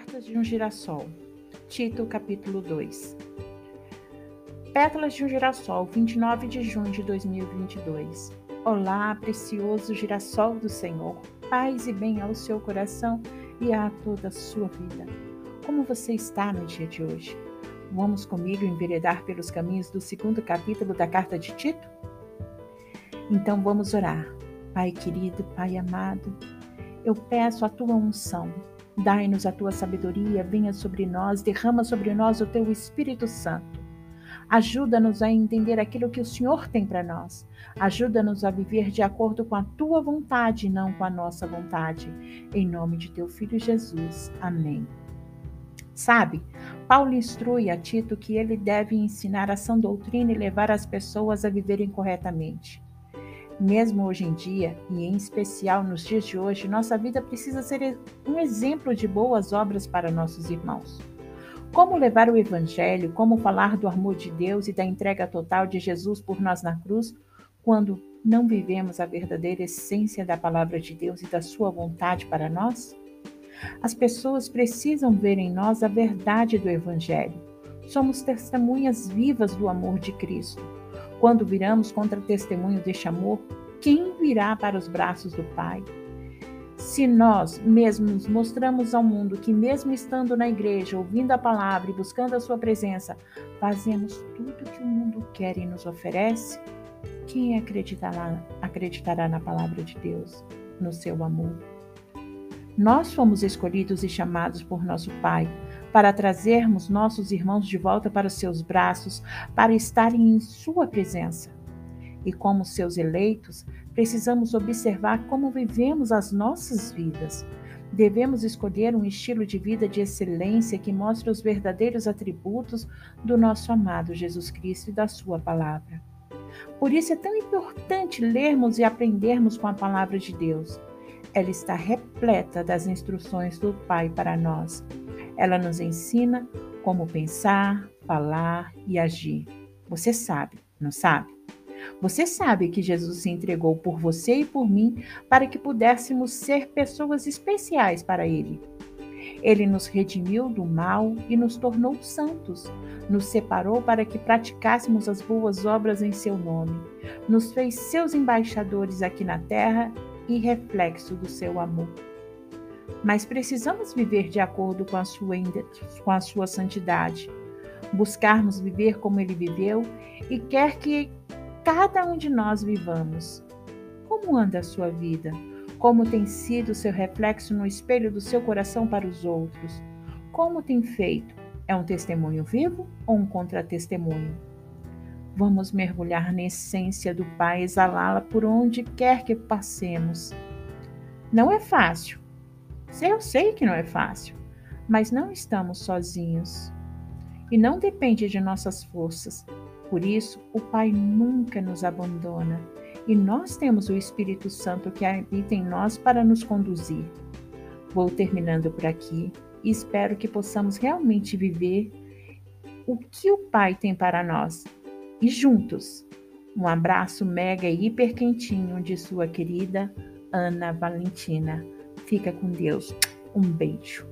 Cartas de um Girassol, Tito, capítulo 2. Pétalas de um Girassol, 29 de junho de 2022. Olá, precioso girassol do Senhor, paz e bem ao seu coração e a toda a sua vida. Como você está no dia de hoje? Vamos comigo enveredar pelos caminhos do segundo capítulo da carta de Tito? Então vamos orar. Pai querido, Pai amado, eu peço a tua unção Dai-nos a tua sabedoria, venha sobre nós, derrama sobre nós o teu Espírito Santo. Ajuda-nos a entender aquilo que o Senhor tem para nós. Ajuda-nos a viver de acordo com a tua vontade, não com a nossa vontade. Em nome de teu filho Jesus. Amém. Sabe, Paulo instrui a Tito que ele deve ensinar a sã doutrina e levar as pessoas a viverem corretamente. Mesmo hoje em dia, e em especial nos dias de hoje, nossa vida precisa ser um exemplo de boas obras para nossos irmãos. Como levar o Evangelho, como falar do amor de Deus e da entrega total de Jesus por nós na cruz, quando não vivemos a verdadeira essência da palavra de Deus e da Sua vontade para nós? As pessoas precisam ver em nós a verdade do Evangelho. Somos testemunhas vivas do amor de Cristo. Quando viramos contra testemunho deste amor, quem virá para os braços do Pai? Se nós mesmos mostramos ao mundo que, mesmo estando na igreja, ouvindo a palavra e buscando a Sua presença, fazemos tudo que o mundo quer e nos oferece, quem acreditará, acreditará na palavra de Deus, no seu amor? Nós fomos escolhidos e chamados por nosso Pai para trazermos nossos irmãos de volta para os seus braços, para estarem em Sua presença. E como seus eleitos, precisamos observar como vivemos as nossas vidas. Devemos escolher um estilo de vida de excelência que mostre os verdadeiros atributos do nosso amado Jesus Cristo e da Sua palavra. Por isso é tão importante lermos e aprendermos com a palavra de Deus. Ela está repleta das instruções do Pai para nós. Ela nos ensina como pensar, falar e agir. Você sabe, não sabe? Você sabe que Jesus se entregou por você e por mim para que pudéssemos ser pessoas especiais para Ele. Ele nos redimiu do mal e nos tornou santos. Nos separou para que praticássemos as boas obras em seu nome. Nos fez seus embaixadores aqui na terra e reflexo do seu amor mas precisamos viver de acordo com a sua, com a sua santidade, buscarmos viver como ele viveu e quer que cada um de nós vivamos. Como anda a sua vida? Como tem sido o seu reflexo no espelho do seu coração para os outros? Como tem feito? É um testemunho vivo ou um contra-testemunho? Vamos mergulhar na essência do Pai, exalá-la por onde quer que passemos. Não é fácil, eu sei que não é fácil, mas não estamos sozinhos. E não depende de nossas forças. Por isso, o Pai nunca nos abandona e nós temos o Espírito Santo que habita em nós para nos conduzir. Vou terminando por aqui e espero que possamos realmente viver o que o Pai tem para nós. E juntos, um abraço mega e hiper quentinho de sua querida Ana Valentina. Fica com Deus. Um beijo.